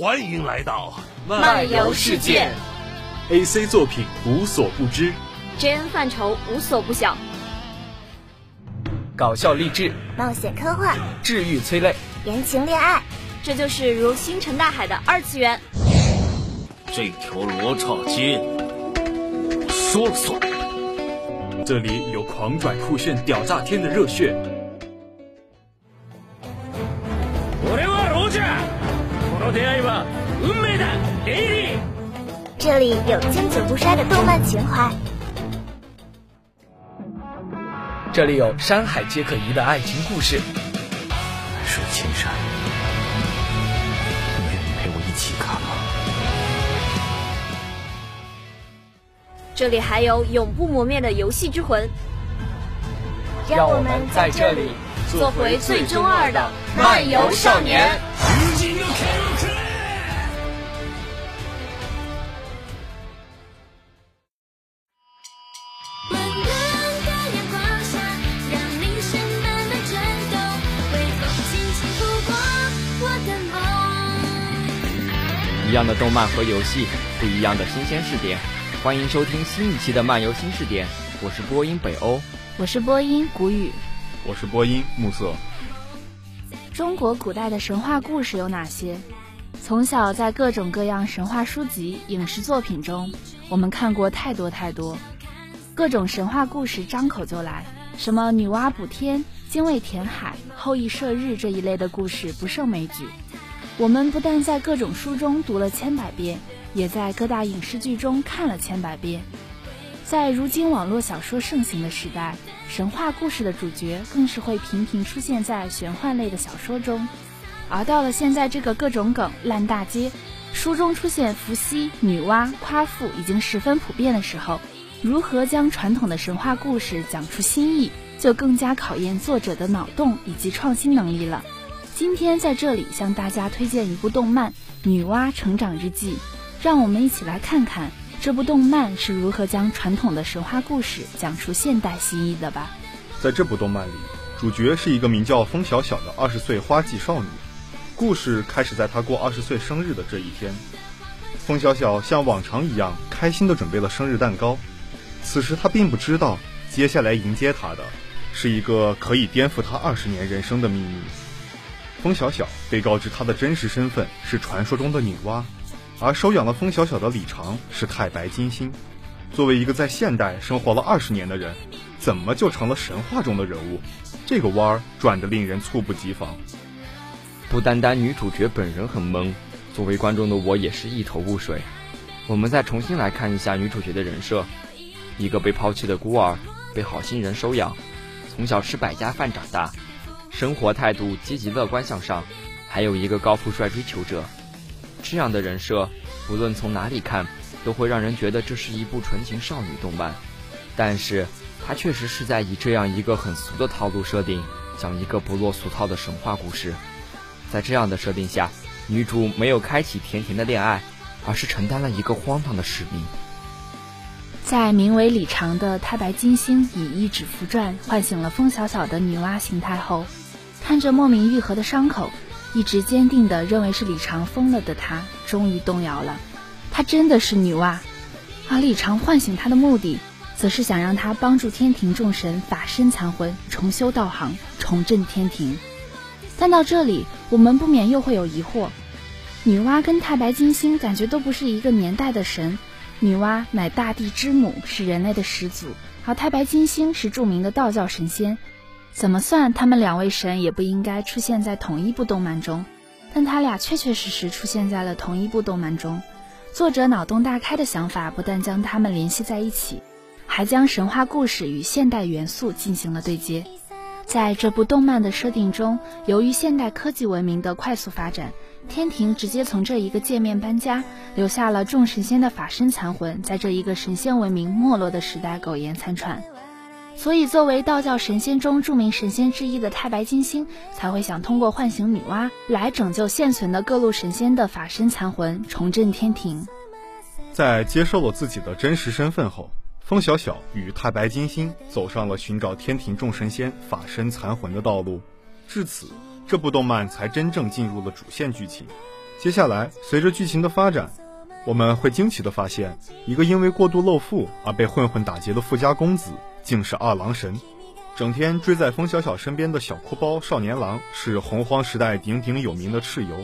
欢迎来到漫游世界，AC 作品无所不知，JN 范畴无所不晓，搞笑励志，冒险科幻，治愈催泪，言情恋爱，这就是如星辰大海的二次元。这条罗刹街，我说了算。这里有狂拽酷炫、屌炸天的热血。这里有经久不衰的动漫情怀。这里有山海皆可移的爱情故事。海水青山，这里还有永不磨灭的游戏之魂。让我们在这里做回最中二的漫游少年。一样的动漫和游戏，不一样的新鲜视点。欢迎收听新一期的漫游新视点，我是播音北欧，我是播音古雨，我是播音暮色。中国古代的神话故事有哪些？从小在各种各样神话书籍、影视作品中，我们看过太多太多。各种神话故事张口就来，什么女娲补天、精卫填海、后羿射日这一类的故事不胜枚举。我们不但在各种书中读了千百遍，也在各大影视剧中看了千百遍。在如今网络小说盛行的时代，神话故事的主角更是会频频出现在玄幻类的小说中。而到了现在这个各种梗烂大街，书中出现伏羲、女娲、夸父已经十分普遍的时候，如何将传统的神话故事讲出新意，就更加考验作者的脑洞以及创新能力了。今天在这里向大家推荐一部动漫《女娲成长日记》，让我们一起来看看这部动漫是如何将传统的神话故事讲出现代新意的吧。在这部动漫里，主角是一个名叫风小小的二十岁花季少女。故事开始在她过二十岁生日的这一天，风小小像往常一样开心地准备了生日蛋糕。此时她并不知道，接下来迎接她的是一个可以颠覆她二十年人生的秘密。风小小被告知她的真实身份是传说中的女娲，而收养了风小小的李长是太白金星。作为一个在现代生活了二十年的人，怎么就成了神话中的人物？这个弯儿转得令人猝不及防。不单单女主角本人很懵，作为观众的我也是一头雾水。我们再重新来看一下女主角的人设：一个被抛弃的孤儿，被好心人收养，从小吃百家饭长大。生活态度积极乐观向上，还有一个高富帅追求者，这样的人设，不论从哪里看，都会让人觉得这是一部纯情少女动漫。但是，它确实是在以这样一个很俗的套路设定，讲一个不落俗套的神话故事。在这样的设定下，女主没有开启甜甜的恋爱，而是承担了一个荒唐的使命。在名为李长的太白金星以一指符篆唤醒了风小小的女娲形态后。看着莫名愈合的伤口，一直坚定地认为是李长疯了的他，终于动摇了。他真的是女娲，而李长唤醒他的目的，则是想让他帮助天庭众神法身残魂，重修道行，重振天庭。但到这里，我们不免又会有疑惑：女娲跟太白金星感觉都不是一个年代的神。女娲乃大地之母，是人类的始祖，而太白金星是著名的道教神仙。怎么算，他们两位神也不应该出现在同一部动漫中，但他俩确确实实出现在了同一部动漫中。作者脑洞大开的想法不但将他们联系在一起，还将神话故事与现代元素进行了对接。在这部动漫的设定中，由于现代科技文明的快速发展，天庭直接从这一个界面搬家，留下了众神仙的法身残魂，在这一个神仙文明没落的时代苟延残喘。所以，作为道教神仙中著名神仙之一的太白金星，才会想通过唤醒女娲来拯救现存的各路神仙的法身残魂，重振天庭。在接受了自己的真实身份后，风小小与太白金星走上了寻找天庭众神仙法身残魂的道路。至此，这部动漫才真正进入了主线剧情。接下来，随着剧情的发展，我们会惊奇地发现，一个因为过度露富而被混混打劫的富家公子，竟是二郎神。整天追在风小小身边的小哭包少年郎，是洪荒时代鼎鼎有名的蚩尤。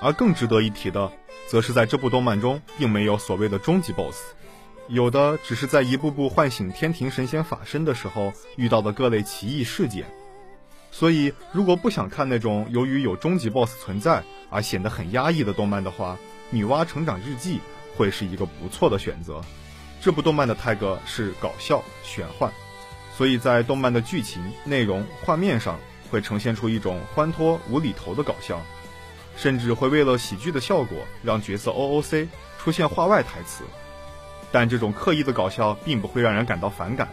而更值得一提的，则是在这部动漫中，并没有所谓的终极 BOSS，有的只是在一步步唤醒天庭神仙法身的时候遇到的各类奇异事件。所以，如果不想看那种由于有终极 BOSS 存在而显得很压抑的动漫的话，《女娲成长日记》会是一个不错的选择。这部动漫的 tag 是搞笑玄幻，所以在动漫的剧情、内容、画面上会呈现出一种欢脱无厘头的搞笑，甚至会为了喜剧的效果让角色 OOC 出现话外台词。但这种刻意的搞笑并不会让人感到反感。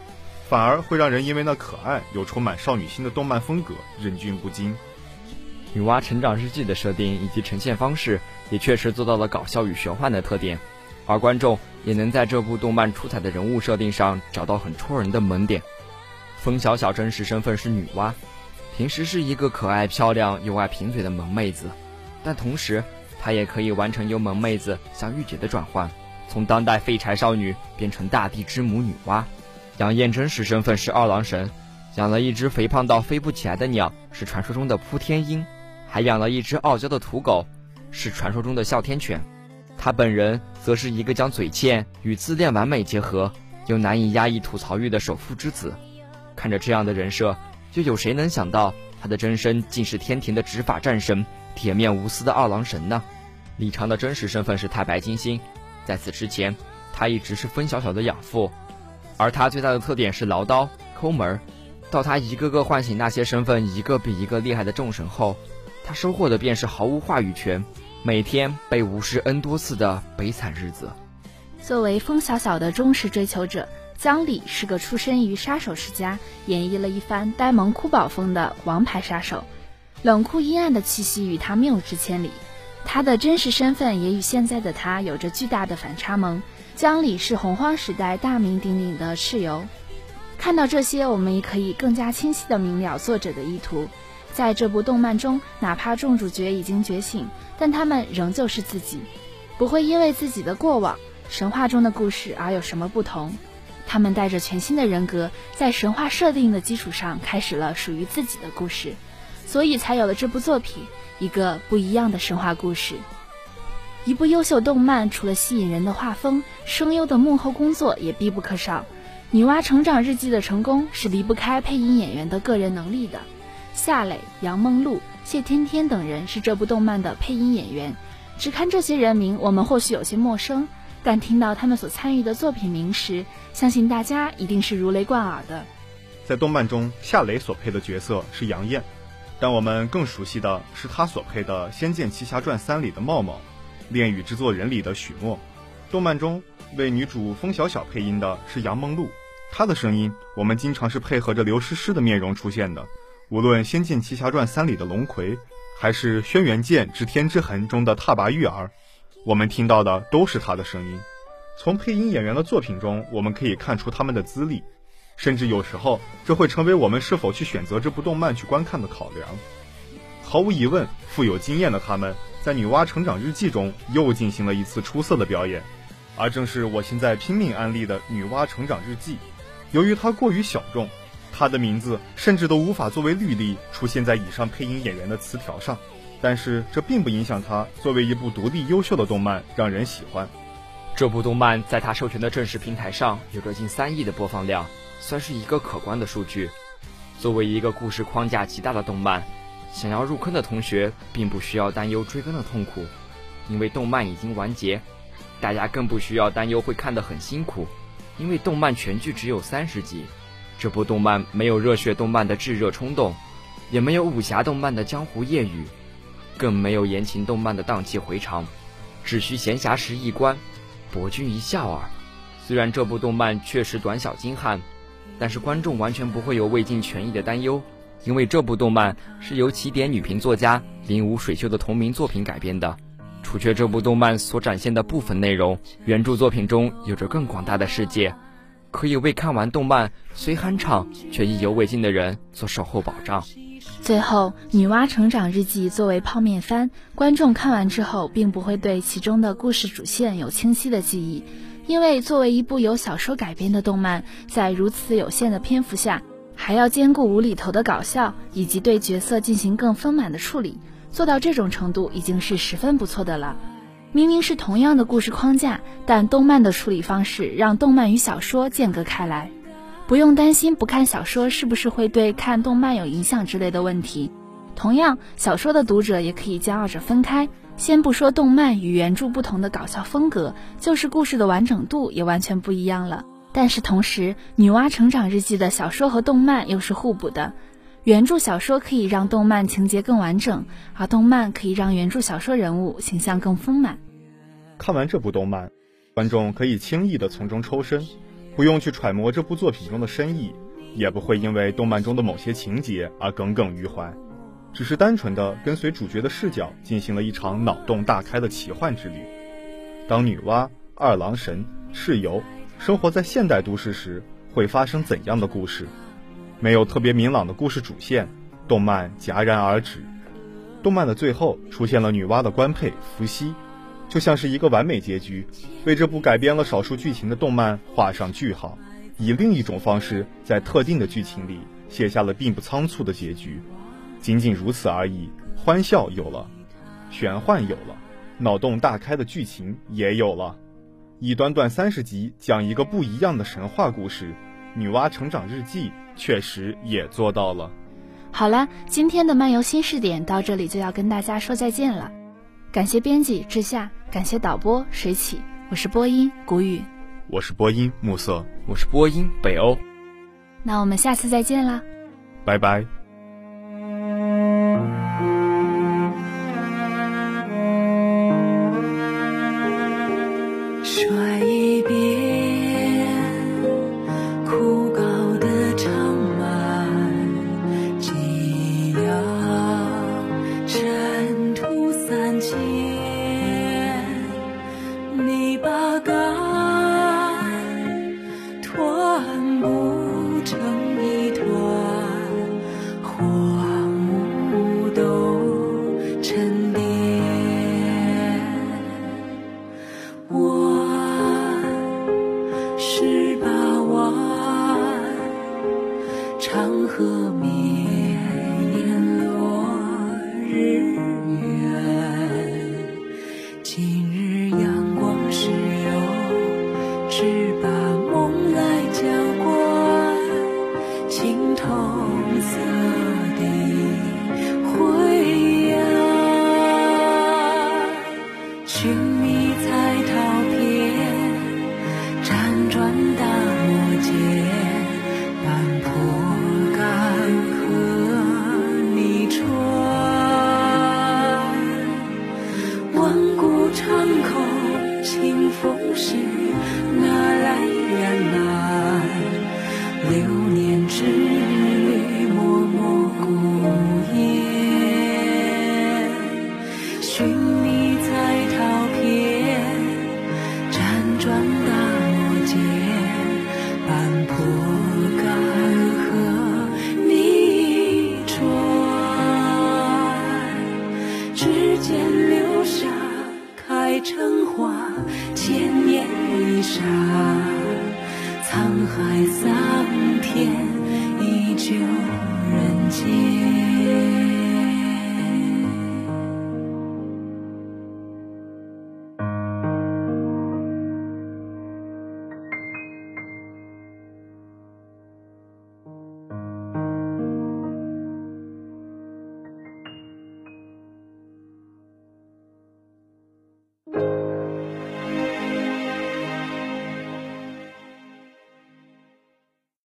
反而会让人因为那可爱又充满少女心的动漫风格忍俊不禁。女娲成长日记的设定以及呈现方式也确实做到了搞笑与玄幻的特点，而观众也能在这部动漫出彩的人物设定上找到很戳人的萌点。风小小真实身份是女娲，平时是一个可爱漂亮又爱贫嘴的萌妹子，但同时她也可以完成由萌妹子向御姐的转换，从当代废柴少女变成大地之母女娲。杨艳真实身份是二郎神，养了一只肥胖到飞不起来的鸟，是传说中的扑天鹰，还养了一只傲娇的土狗，是传说中的哮天犬。他本人则是一个将嘴欠与自恋完美结合，又难以压抑吐槽欲的首富之子。看着这样的人设，又有谁能想到他的真身竟是天庭的执法战神、铁面无私的二郎神呢？李长的真实身份是太白金星，在此之前，他一直是风小小的养父。而他最大的特点是唠叨、抠门儿。到他一个个唤醒那些身份一个比一个厉害的众神后，他收获的便是毫无话语权，每天被无视 n 多次的悲惨日子。作为风小小的忠实追求者，江里是个出身于杀手世家，演绎了一番呆萌酷宝风的王牌杀手，冷酷阴暗的气息与他谬之千里。他的真实身份也与现在的他有着巨大的反差萌。江里是洪荒时代大名鼎鼎的蚩尤。看到这些，我们也可以更加清晰地明了作者的意图。在这部动漫中，哪怕众主角已经觉醒，但他们仍旧是自己，不会因为自己的过往、神话中的故事而有什么不同。他们带着全新的人格，在神话设定的基础上，开始了属于自己的故事，所以才有了这部作品，一个不一样的神话故事。一部优秀动漫，除了吸引人的画风，声优的幕后工作也必不可少。《女娲成长日记》的成功是离不开配音演员的个人能力的。夏磊、杨梦露、谢天天等人是这部动漫的配音演员。只看这些人名，我们或许有些陌生，但听到他们所参与的作品名时，相信大家一定是如雷贯耳的。在动漫中，夏磊所配的角色是杨艳，但我们更熟悉的是他所配的《仙剑奇侠传三》里的茂茂。《恋与制作人》里的许墨，动漫中为女主风小小配音的是杨梦露，她的声音我们经常是配合着刘诗诗的面容出现的。无论《仙剑奇侠传三》里的龙葵，还是《轩辕剑之天之痕》中的踏拔玉儿，我们听到的都是她的声音。从配音演员的作品中，我们可以看出他们的资历，甚至有时候这会成为我们是否去选择这部动漫去观看的考量。毫无疑问，富有经验的他们。在《女娲成长日记》中又进行了一次出色的表演，而正是我现在拼命安利的《女娲成长日记》，由于它过于小众，他的名字甚至都无法作为履历出现在以上配音演员的词条上。但是这并不影响他作为一部独立优秀的动漫让人喜欢。这部动漫在他授权的正式平台上有着近三亿的播放量，算是一个可观的数据。作为一个故事框架极大的动漫。想要入坑的同学，并不需要担忧追更的痛苦，因为动漫已经完结。大家更不需要担忧会看得很辛苦，因为动漫全剧只有三十集。这部动漫没有热血动漫的炙热冲动，也没有武侠动漫的江湖夜雨，更没有言情动漫的荡气回肠，只需闲暇时一观，博君一笑耳。虽然这部动漫确实短小精悍，但是观众完全不会有未尽全意的担忧。因为这部动漫是由起点女频作家林武水秀的同名作品改编的，除却这部动漫所展现的部分内容，原著作品中有着更广大的世界，可以为看完动漫虽酣畅却意犹未尽的人做售后保障。最后，《女娲成长日记》作为泡面番，观众看完之后并不会对其中的故事主线有清晰的记忆，因为作为一部由小说改编的动漫，在如此有限的篇幅下，还要兼顾无厘头的搞笑以及对角色进行更丰满的处理，做到这种程度已经是十分不错的了。明明是同样的故事框架，但动漫的处理方式让动漫与小说间隔开来，不用担心不看小说是不是会对看动漫有影响之类的问题。同样，小说的读者也可以将二者分开。先不说动漫与原著不同的搞笑风格，就是故事的完整度也完全不一样了。但是同时，《女娲成长日记》的小说和动漫又是互补的。原著小说可以让动漫情节更完整，而动漫可以让原著小说人物形象更丰满。看完这部动漫，观众可以轻易地从中抽身，不用去揣摩这部作品中的深意，也不会因为动漫中的某些情节而耿耿于怀，只是单纯的跟随主角的视角进行了一场脑洞大开的奇幻之旅。当女娲、二郎神、蚩尤生活在现代都市时，会发生怎样的故事？没有特别明朗的故事主线，动漫戛然而止。动漫的最后出现了女娲的官配伏羲。就像是一个完美结局，为这部改编了少数剧情的动漫画上句号，以另一种方式在特定的剧情里写下了并不仓促的结局，仅仅如此而已。欢笑有了，玄幻有了，脑洞大开的剧情也有了，以短短三十集讲一个不一样的神话故事，《女娲成长日记》确实也做到了。好了，今天的漫游新视点到这里就要跟大家说再见了。感谢编辑志夏，感谢导播水起，我是播音谷雨，我是播音暮色，我是播音北欧。那我们下次再见啦，拜拜。和绵延落日圆，今日阳光是友，只把梦来浇灌，青铜色的灰暗，寻觅彩陶片，辗转大漠间。寻你在桃片，辗转大漠间，半坡干涸，你穿指尖流沙，开成花，千年一刹，沧海桑田，依旧人。